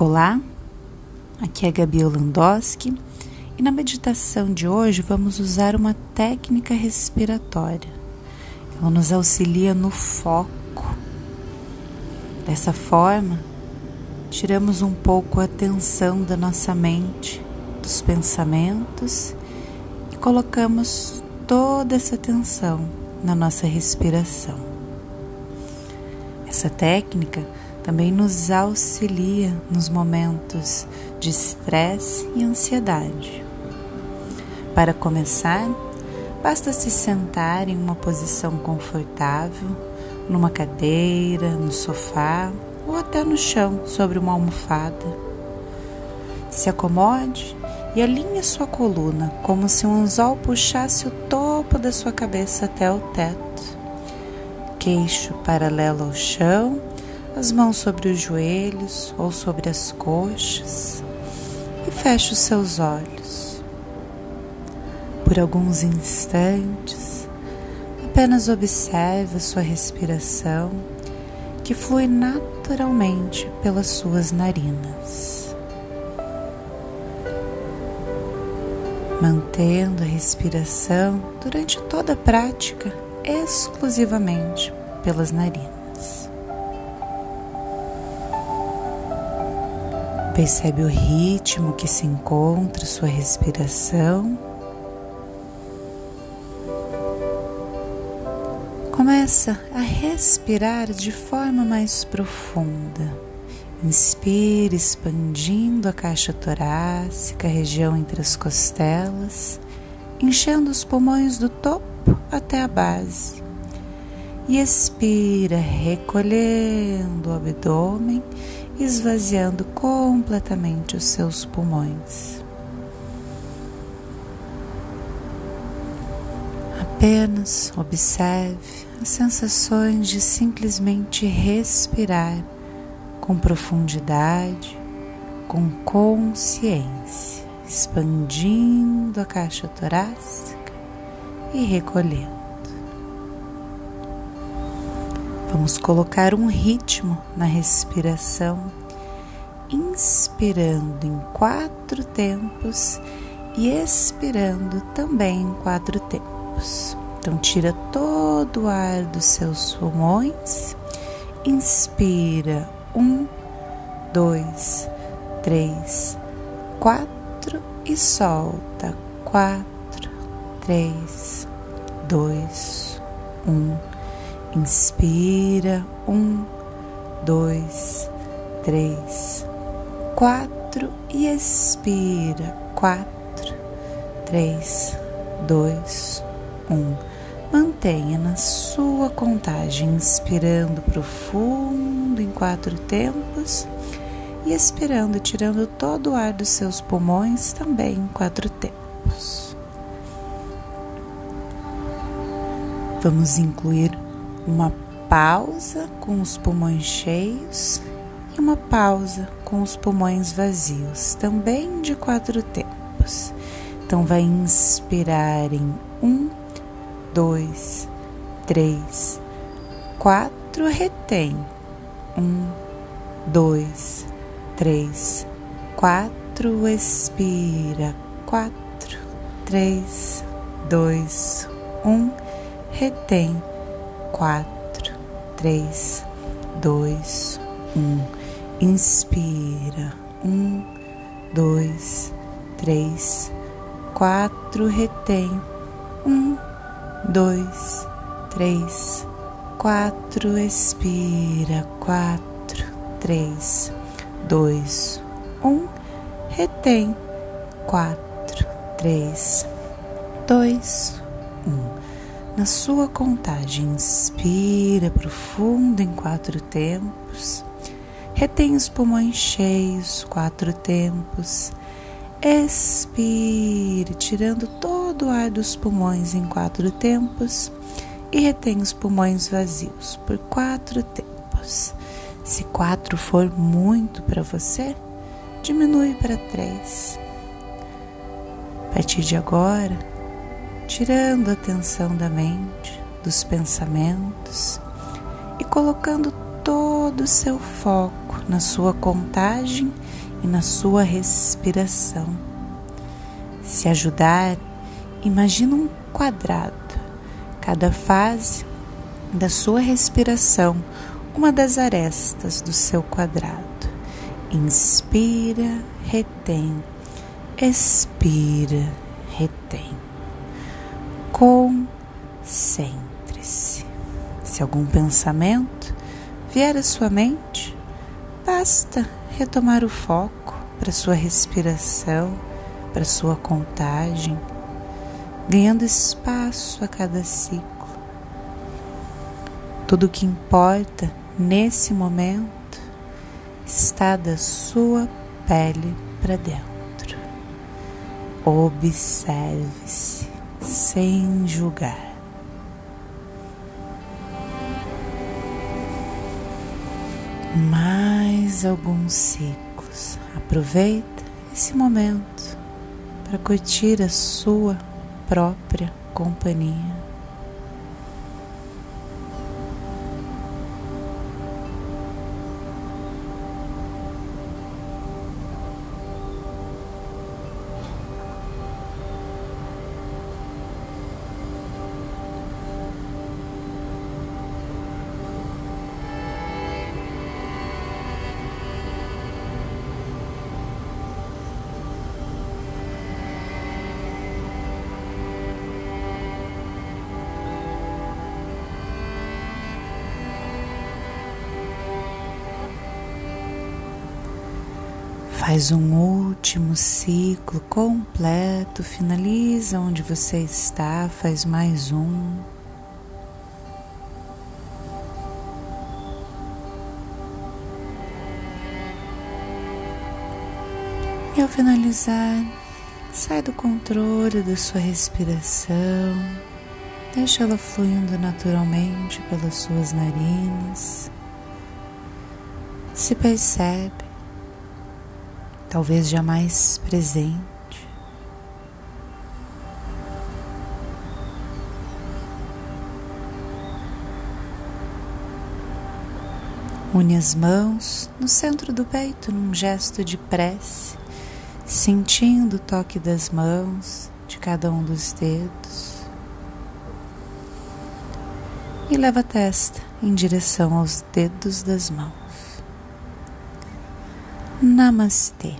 Olá, aqui é Gabi Olandoski e na meditação de hoje vamos usar uma técnica respiratória. Ela nos auxilia no foco. Dessa forma, tiramos um pouco a tensão da nossa mente, dos pensamentos e colocamos toda essa tensão na nossa respiração. Essa técnica também nos auxilia nos momentos de estresse e ansiedade. Para começar, basta se sentar em uma posição confortável, numa cadeira, no sofá ou até no chão sobre uma almofada. Se acomode e alinhe sua coluna como se um anzol puxasse o topo da sua cabeça até o teto. Queixo paralelo ao chão as mãos sobre os joelhos ou sobre as coxas e feche os seus olhos. Por alguns instantes, apenas observe a sua respiração que flui naturalmente pelas suas narinas. Mantendo a respiração durante toda a prática exclusivamente pelas narinas. Percebe o ritmo que se encontra sua respiração. Começa a respirar de forma mais profunda. Inspire, expandindo a caixa torácica, a região entre as costelas, enchendo os pulmões do topo até a base. E expira, recolhendo o abdômen esvaziando completamente os seus pulmões. Apenas observe as sensações de simplesmente respirar com profundidade, com consciência, expandindo a caixa torácica e recolhendo. Vamos colocar um ritmo na respiração, inspirando em quatro tempos e expirando também em quatro tempos. Então, tira todo o ar dos seus pulmões, inspira um, dois, três, quatro e solta quatro, três, dois, um Inspira, um, dois, três, quatro e expira, quatro, três, dois, um. Mantenha na sua contagem, inspirando profundo em quatro tempos e expirando, tirando todo o ar dos seus pulmões também em quatro tempos. Vamos incluir uma pausa com os pulmões cheios e uma pausa com os pulmões vazios, também de quatro tempos. Então, vai inspirar em um, dois, três, quatro, retém. Um, dois, três, quatro, expira. Quatro, três, dois, um, retém quatro, três, dois, um. Inspira, um, dois, três, quatro, retém, um, dois, três, quatro, expira, quatro, três, dois, um, retém, quatro, três, dois, um na sua contagem, inspira profundo em quatro tempos, retém os pulmões cheios, quatro tempos, expire, tirando todo o ar dos pulmões em quatro tempos e retém os pulmões vazios por quatro tempos. Se quatro for muito para você, diminui para três. A partir de agora, tirando a tensão da mente, dos pensamentos e colocando todo o seu foco na sua contagem e na sua respiração. Se ajudar, imagina um quadrado, cada fase da sua respiração, uma das arestas do seu quadrado. Inspira, retém, expira, retém. Concentre-se. Se algum pensamento vier à sua mente, basta retomar o foco para sua respiração, para sua contagem, ganhando espaço a cada ciclo. Tudo o que importa nesse momento está da sua pele para dentro. Observe-se sem julgar. Mais alguns ciclos. Aproveita esse momento para curtir a sua própria companhia. Faz um último ciclo completo, finaliza onde você está, faz mais um. E ao finalizar, sai do controle da sua respiração, deixa ela fluindo naturalmente pelas suas narinas. Se percebe talvez jamais presente. Une as mãos no centro do peito num gesto de prece, sentindo o toque das mãos de cada um dos dedos. E leva a testa em direção aos dedos das mãos. Namastê.